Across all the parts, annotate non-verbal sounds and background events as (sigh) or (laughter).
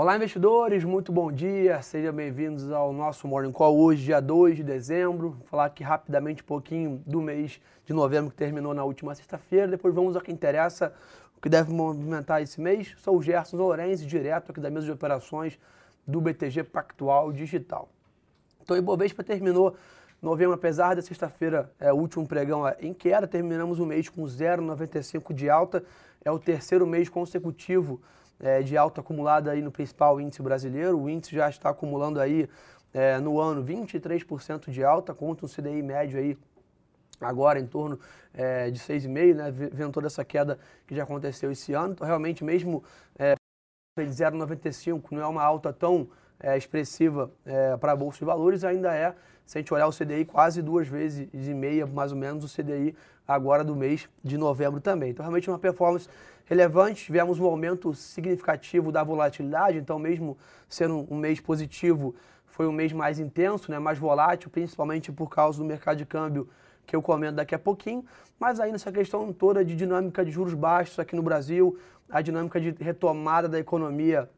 Olá, investidores, muito bom dia, sejam bem-vindos ao nosso Morning Call hoje, dia 2 de dezembro. Vou falar aqui rapidamente um pouquinho do mês de novembro que terminou na última sexta-feira, depois vamos ao que interessa, o que deve movimentar esse mês. Sou o Gerson Lourenço, direto aqui da mesa de operações do BTG Pactual Digital. Então, o Ibovespa terminou novembro, apesar da sexta-feira, é, o último pregão é, em queda, terminamos o mês com 0,95 de alta, é o terceiro mês consecutivo é, de alta acumulada aí no principal índice brasileiro. O índice já está acumulando aí é, no ano 23% de alta, contra um CDI médio aí agora em torno é, de 6,5%, né, vendo toda essa queda que já aconteceu esse ano. Então, realmente, mesmo é, de 0,95 não é uma alta tão é, expressiva é, para a Bolsa de Valores, ainda é, se a gente olhar o CDI, quase duas vezes e meia, mais ou menos, o CDI agora do mês de novembro também. Então, realmente uma performance relevante, tivemos um aumento significativo da volatilidade, então mesmo sendo um mês positivo, foi um mês mais intenso, né, mais volátil, principalmente por causa do mercado de câmbio que eu comento daqui a pouquinho, mas aí nessa questão toda de dinâmica de juros baixos aqui no Brasil, a dinâmica de retomada da economia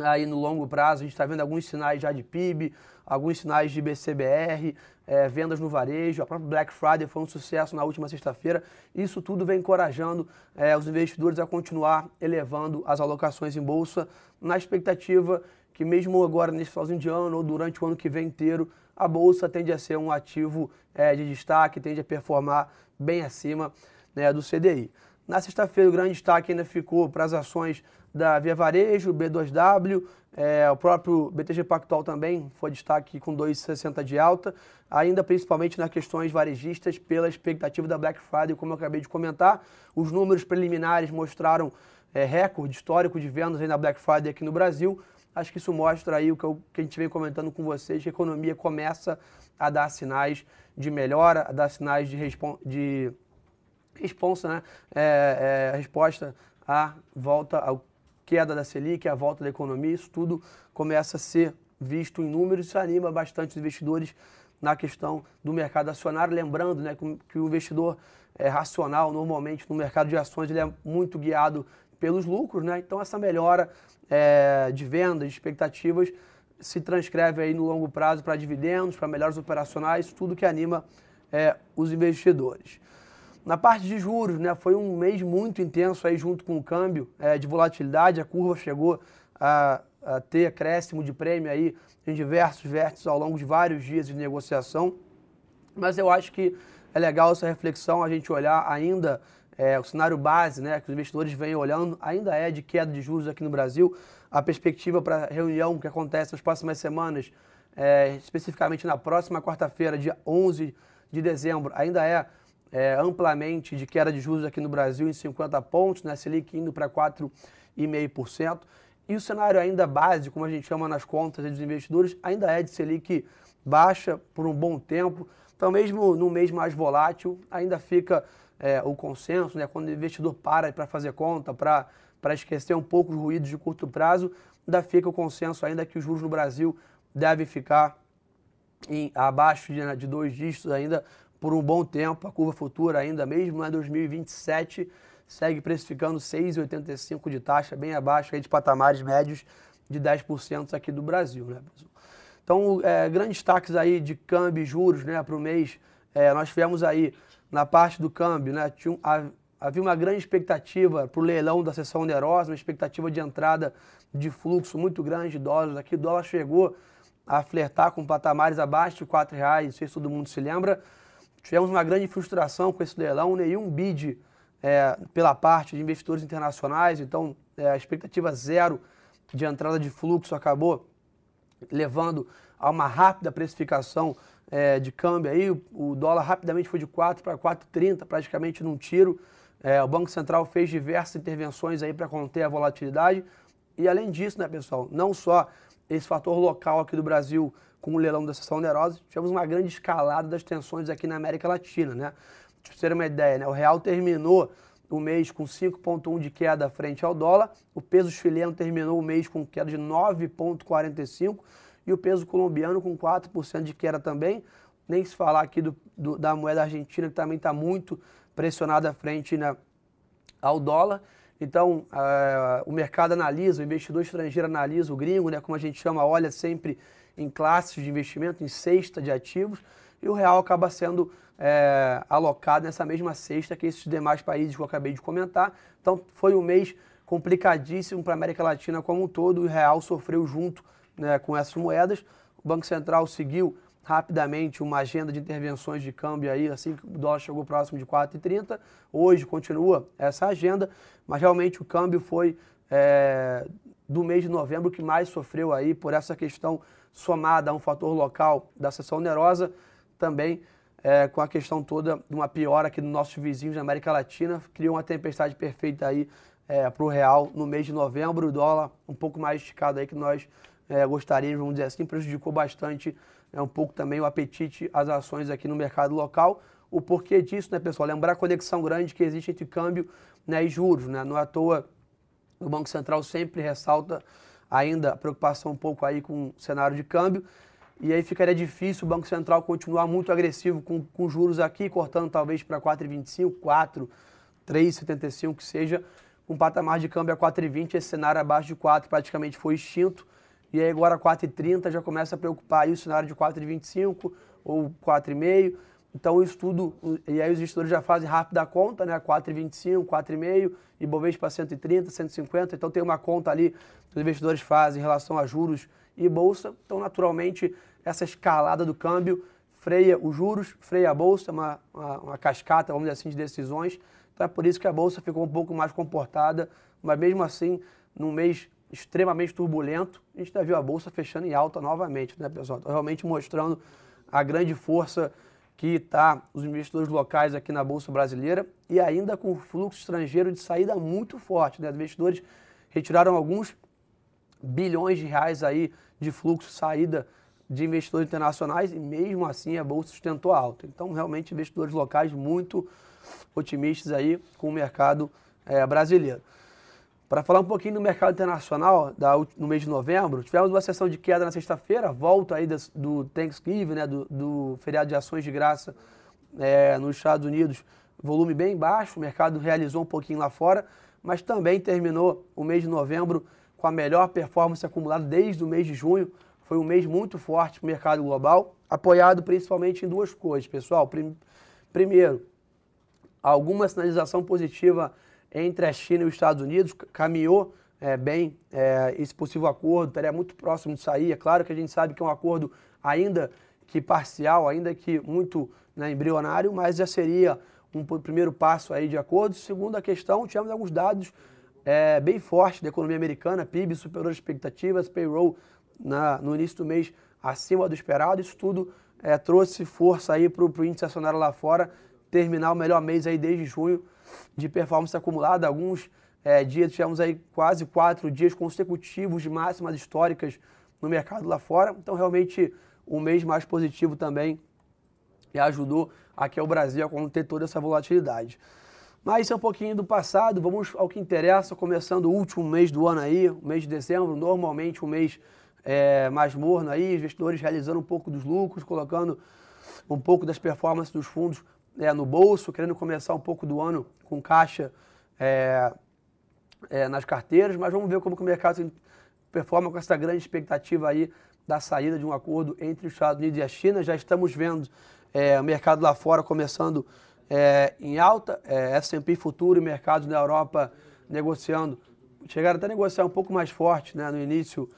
aí no longo prazo, a gente está vendo alguns sinais já de PIB, alguns sinais de BCBR, é, vendas no varejo, a própria Black Friday foi um sucesso na última sexta-feira. Isso tudo vem encorajando é, os investidores a continuar elevando as alocações em bolsa, na expectativa que mesmo agora nesse finalzinho de ano ou durante o ano que vem inteiro, a bolsa tende a ser um ativo é, de destaque, tende a performar bem acima né, do CDI. Na sexta-feira, o grande destaque ainda ficou para as ações da Via Varejo, B2W, é, o próprio BTG Pactual também foi destaque com 2,60 de alta, ainda principalmente nas questões varejistas, pela expectativa da Black Friday, como eu acabei de comentar. Os números preliminares mostraram é, recorde histórico de vendas na Black Friday aqui no Brasil. Acho que isso mostra aí o que, eu, que a gente vem comentando com vocês, que a economia começa a dar sinais de melhora, a dar sinais de, respon de responsa, né? É, é, resposta à volta ao queda da Selic, a volta da economia, isso tudo começa a ser visto em números, isso anima bastante os investidores na questão do mercado acionário, lembrando né, que o investidor é, racional, normalmente no mercado de ações, ele é muito guiado pelos lucros, né? então essa melhora é, de vendas, de expectativas, se transcreve aí no longo prazo para dividendos, para melhores operacionais, tudo que anima é, os investidores. Na parte de juros, né, foi um mês muito intenso aí junto com o câmbio é, de volatilidade, a curva chegou a, a, ter acréscimo de prêmio aí em diversos vértices ao longo de vários dias de negociação. Mas eu acho que é legal essa reflexão, a gente olhar ainda é, o cenário base, né, que os investidores vêm olhando, ainda é de queda de juros aqui no Brasil. A perspectiva para a reunião que acontece nas próximas semanas, é, especificamente na próxima quarta-feira, dia 11 de dezembro, ainda é é, amplamente de queda de juros aqui no Brasil em 50 pontos, né? Selic indo para 4,5%. E o cenário ainda base, como a gente chama nas contas dos investidores, ainda é de Selic baixa por um bom tempo. Então, mesmo no mês mais volátil, ainda fica é, o consenso, né? quando o investidor para para fazer conta, para esquecer um pouco os ruídos de curto prazo, ainda fica o consenso ainda que os juros no Brasil devem ficar em, abaixo de, de dois dígitos ainda por um bom tempo. A curva futura ainda mesmo em 2027 segue precificando 6,85 de taxa, bem abaixo aí de patamares médios de 10% aqui do Brasil. Né? Então, é, grandes destaques aí de câmbio e juros né, para o mês. É, nós tivemos aí na parte do câmbio, né, tinha, havia uma grande expectativa para o leilão da sessão onerosa, uma expectativa de entrada de fluxo muito grande de dólares. Aqui o dólar chegou a flertar com patamares abaixo de R$ reais, não sei se todo mundo se lembra. Tivemos uma grande frustração com esse leilão, nenhum bid é, pela parte de investidores internacionais, então é, a expectativa zero de entrada de fluxo acabou levando a uma rápida precificação é, de câmbio aí, o, o, dólar rapidamente foi de 4 para 4,30, praticamente num tiro. É, o Banco Central fez diversas intervenções aí para conter a volatilidade. E além disso, né, pessoal, não só esse fator local aqui do Brasil com o leilão da sessão onerosa, tivemos uma grande escalada das tensões aqui na América Latina, né? Para vocês terem uma ideia, né? O real terminou o mês com 5,1 de queda frente ao dólar, o peso chileno terminou o mês com queda de 9,45 e o peso colombiano com 4% de queda também. Nem se falar aqui do, do da moeda argentina, que também está muito pressionada frente né, ao dólar. Então, uh, o mercado analisa, o investidor estrangeiro analisa, o gringo, né, como a gente chama, olha sempre em classes de investimento, em cesta de ativos, e o real acaba sendo é, alocado nessa mesma cesta que esses demais países que eu acabei de comentar. Então, foi um mês complicadíssimo para a América Latina como um todo, e o real sofreu junto né, com essas moedas. O Banco Central seguiu rapidamente uma agenda de intervenções de câmbio aí, assim que o dólar chegou próximo de 4,30. Hoje continua essa agenda, mas realmente o câmbio foi é, do mês de novembro que mais sofreu aí por essa questão somada a um fator local da sessão onerosa, também é, com a questão toda de uma piora aqui dos nossos vizinhos da América Latina, criou uma tempestade perfeita aí é, para o real no mês de novembro, o dólar um pouco mais esticado aí que nós é, gostaríamos, vamos dizer assim, prejudicou bastante é, um pouco também o apetite às ações aqui no mercado local. O porquê disso, né, pessoal? Lembrar a conexão grande que existe entre câmbio né, e juros. Né? Não é à toa o Banco Central sempre ressalta ainda a preocupação um pouco aí com o cenário de câmbio. E aí ficaria difícil o Banco Central continuar muito agressivo com, com juros aqui, cortando talvez para 4,25, 4, 3,75, que seja, um patamar de câmbio a 4,20, esse cenário abaixo de 4 praticamente foi extinto. E aí agora 4,30 já começa a preocupar aí o cenário de 4,25 ou 4,5. Então isso tudo, e aí os investidores já fazem rápida a conta, né? 4,25, 4,5, e Bovespa 130, 150. Então tem uma conta ali que os investidores fazem em relação a juros e bolsa. Então naturalmente essa escalada do câmbio freia os juros, freia a bolsa, uma, uma, uma cascata, vamos dizer assim, de decisões. Então é por isso que a bolsa ficou um pouco mais comportada, mas mesmo assim, num mês extremamente turbulento, a gente já viu a bolsa fechando em alta novamente, né, pessoal? Realmente mostrando a grande força que está os investidores locais aqui na bolsa brasileira e ainda com fluxo estrangeiro de saída muito forte, né? Os investidores retiraram alguns bilhões de reais aí de fluxo saída de investidores internacionais e mesmo assim a bolsa sustentou alta. Então, realmente investidores locais muito otimistas aí com o mercado é, brasileiro. Para falar um pouquinho do mercado internacional, da, no mês de novembro, tivemos uma sessão de queda na sexta-feira, volta aí das, do Thanksgiving, né, do, do, feriado de ações de graça é, nos Estados Unidos, volume bem baixo, o mercado realizou um pouquinho lá fora, mas também terminou o mês de novembro com a melhor performance acumulada desde o mês de junho. Foi um mês muito forte para o mercado global, apoiado principalmente em duas coisas, pessoal. Primeiro, alguma sinalização positiva entre a China e os Estados Unidos, caminhou é, bem é, esse possível acordo, estaria muito próximo de sair. É claro que a gente sabe que é um acordo ainda que parcial, ainda que muito né, embrionário, mas já seria um primeiro passo aí de acordo. Segunda questão, tivemos alguns dados é, bem fortes da economia americana, PIB superou as expectativas, payroll na, no início do mês acima do esperado. Isso tudo é, trouxe força aí para o índice acionário lá fora terminar o melhor mês aí desde junho de performance acumulada. Alguns é, dias tivemos aí quase quatro dias consecutivos de máximas históricas no mercado lá fora. Então, realmente, um mês mais positivo também e ajudou aqui ao Brasil a conter toda essa volatilidade. Mas isso é um pouquinho do passado, vamos ao que interessa, começando o último mês do ano aí, o mês de dezembro, normalmente um mês é, mais morno aí, investidores realizando um pouco dos lucros, colocando um pouco das performances dos fundos é, no bolso, querendo começar um pouco do ano com caixa é, é, nas carteiras, mas vamos ver como o mercado performa com essa grande expectativa aí da saída de um acordo entre os Estados Unidos e a China. Já estamos vendo é, o mercado lá fora começando é, em alta, é, S&P futuro e mercados na Europa negociando, chegaram até a negociar um pouco mais forte né, no início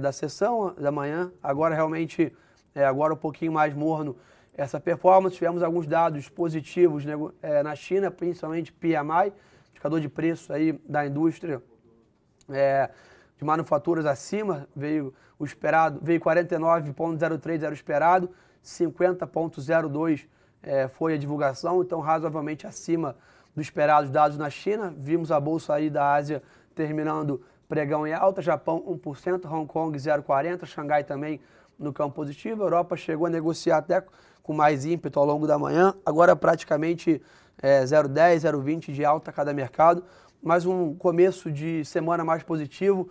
da sessão da manhã, agora realmente, agora um pouquinho mais morno essa performance. Tivemos alguns dados positivos né, é, na China, principalmente PMI, indicador de preço aí da indústria é, de manufaturas acima, veio o esperado, veio 49,03 era o esperado, 50,02 é, foi a divulgação, então razoavelmente acima do esperado os dados na China. Vimos a bolsa aí da Ásia terminando pregão em alta, Japão 1%, Hong Kong 0,40, Xangai também no campo positivo, Europa chegou a negociar até com mais ímpeto ao longo da manhã. Agora praticamente é, 0,10, 0,20 de alta a cada mercado, mas um começo de semana mais positivo.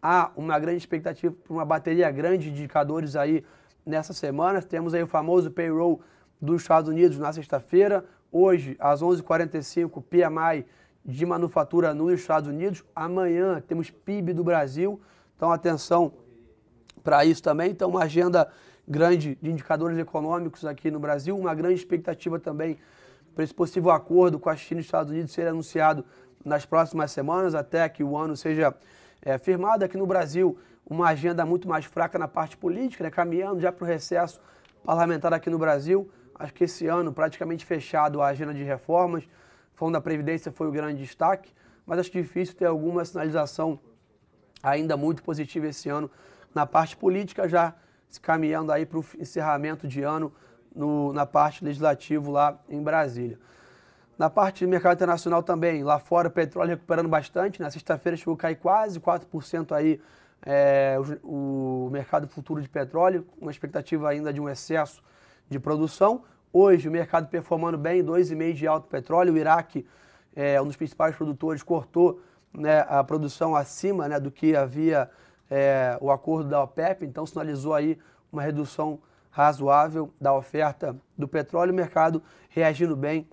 Há uma grande expectativa para uma bateria grande de indicadores aí nessa semana. Temos aí o famoso payroll dos Estados Unidos na sexta-feira. Hoje, às 11h45, PMI de manufatura nos Estados Unidos. Amanhã temos PIB do Brasil, então atenção para isso também. Então, uma agenda grande de indicadores econômicos aqui no Brasil, uma grande expectativa também para esse possível acordo com a China e os Estados Unidos ser anunciado nas próximas semanas, até que o ano seja é, firmado. Aqui no Brasil, uma agenda muito mais fraca na parte política, né, caminhando já para o recesso parlamentar aqui no Brasil. Acho que esse ano praticamente fechado a agenda de reformas. O Fundo da Previdência foi o grande destaque, mas acho difícil ter alguma sinalização ainda muito positiva esse ano na parte política, já se caminhando aí para o encerramento de ano no, na parte legislativo lá em Brasília. Na parte de mercado internacional também, lá fora o petróleo recuperando bastante, na sexta-feira chegou a cair quase 4% aí é, o, o, mercado futuro de petróleo, uma expectativa ainda de um excesso de produção. Hoje o mercado performando bem, 2,5% de alto petróleo, o Iraque, é, um dos principais produtores, cortou né, a produção acima né, do que havia é, o acordo da OPEP, então sinalizou aí uma redução razoável da oferta do petróleo, o mercado reagindo bem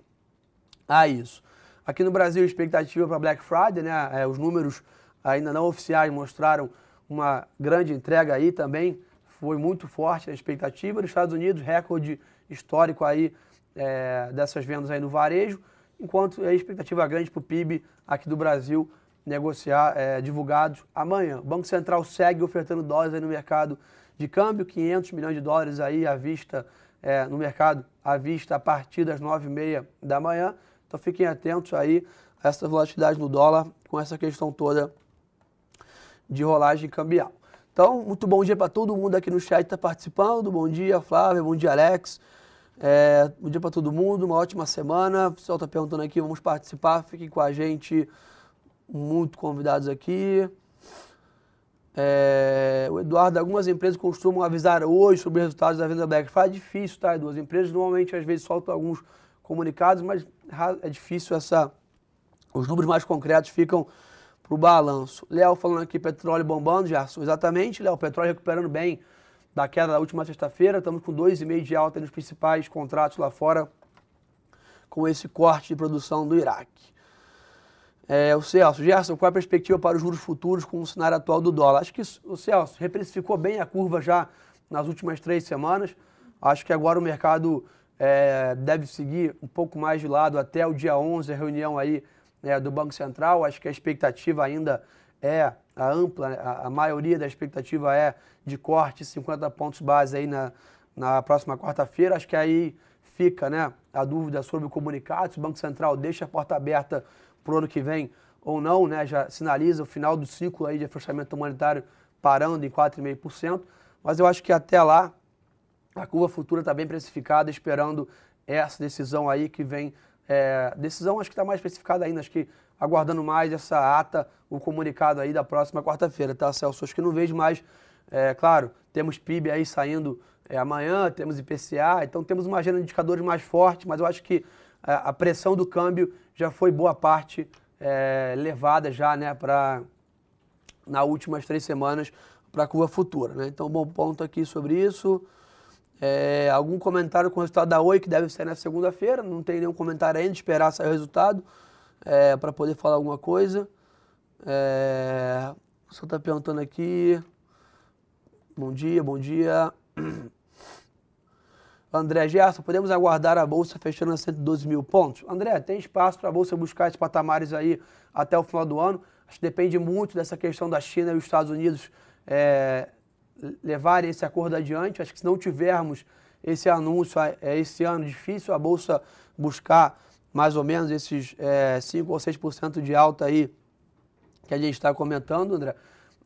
a isso. Aqui no Brasil, expectativa para Black Friday, né? É, os números ainda não oficiais mostraram uma grande entrega aí também, foi muito forte a expectativa. Nos Estados Unidos, recorde histórico aí é, dessas vendas aí no varejo, enquanto a expectativa grande para o PIB aqui do Brasil negociar é, divulgados amanhã. O Banco Central segue ofertando dólares no mercado de câmbio, 500 milhões de dólares aí à vista é, no mercado à vista a partir das 9h30 da manhã. Então fiquem atentos aí a essa volatilidade no dólar com essa questão toda de rolagem cambial. Então, muito bom dia para todo mundo aqui no chat que está participando. Bom dia, Flávia. Bom dia, Alex. É, bom dia para todo mundo. Uma ótima semana. O pessoal está perguntando aqui, vamos participar. Fiquem com a gente muito convidados aqui. É, o Eduardo, algumas empresas costumam avisar hoje sobre os resultados da venda Black Friday. É difícil, tá, Edu? As empresas normalmente às vezes soltam alguns comunicados, mas é difícil essa. Os números mais concretos ficam para o balanço. Léo falando aqui, petróleo bombando, já exatamente, Léo, petróleo recuperando bem da queda da última sexta-feira. Estamos com 2,5 de alta nos principais contratos lá fora, com esse corte de produção do Iraque. É, o Celso, Gerson, qual é a perspectiva para os juros futuros com o cenário atual do dólar? Acho que o Celso reprecificou bem a curva já nas últimas três semanas. Acho que agora o mercado é, deve seguir um pouco mais de lado até o dia 11, a reunião aí né, do Banco Central. Acho que a expectativa ainda é a ampla, a, a maioria da expectativa é de corte 50 pontos base aí na, na próxima quarta-feira. Acho que aí fica né, a dúvida sobre o comunicado, se o Banco Central deixa a porta aberta para o ano que vem ou não, né? Já sinaliza o final do ciclo aí de afrouxamento monetário parando em 4,5%. Mas eu acho que até lá a curva futura está bem precificada, esperando essa decisão aí que vem. É, decisão acho que está mais especificada ainda, acho que aguardando mais essa ata, o comunicado aí da próxima quarta-feira, tá, Celso? Acho que não vejo mais, é, claro, temos PIB aí saindo é, amanhã, temos IPCA, então temos uma agenda de indicadores mais forte, mas eu acho que a pressão do câmbio já foi boa parte é, levada já né, para nas últimas três semanas para a curva futura. Né? Então, bom ponto aqui sobre isso. É, algum comentário com o resultado da Oi, que deve ser na segunda-feira. Não tem nenhum comentário ainda, esperar sair o resultado é, para poder falar alguma coisa. É, o está perguntando aqui. Bom dia, bom dia. (clears throat) André Gerson, podemos aguardar a Bolsa fechando a 112 mil pontos? André, tem espaço para a Bolsa buscar esses patamares aí até o final do ano. Acho que depende muito dessa questão da China e os Estados Unidos é, levarem esse acordo adiante. Acho que se não tivermos esse anúncio é, esse ano, difícil a Bolsa buscar mais ou menos esses é, 5 ou 6% de alta aí que a gente está comentando, André.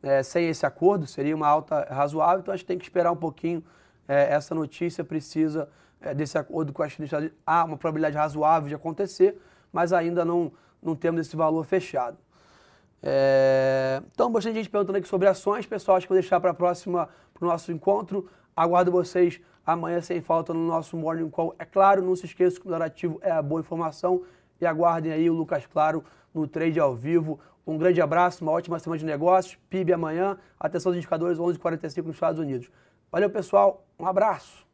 É, sem esse acordo, seria uma alta razoável, então a gente tem que esperar um pouquinho é, essa notícia precisa é, desse acordo com a China. Há uma probabilidade razoável de acontecer, mas ainda não, não temos esse valor fechado. É, então, bastante gente perguntando aqui sobre ações, pessoal. Acho que vou deixar para a próxima, para o nosso encontro. Aguardo vocês amanhã sem falta no nosso Morning Call. É claro, não se esqueça que o narrativo é a boa informação. E aguardem aí o Lucas Claro no trade ao vivo. Um grande abraço, uma ótima semana de negócios. PIB amanhã. Atenção aos indicadores 11h45 nos Estados Unidos. Valeu, pessoal. Um abraço.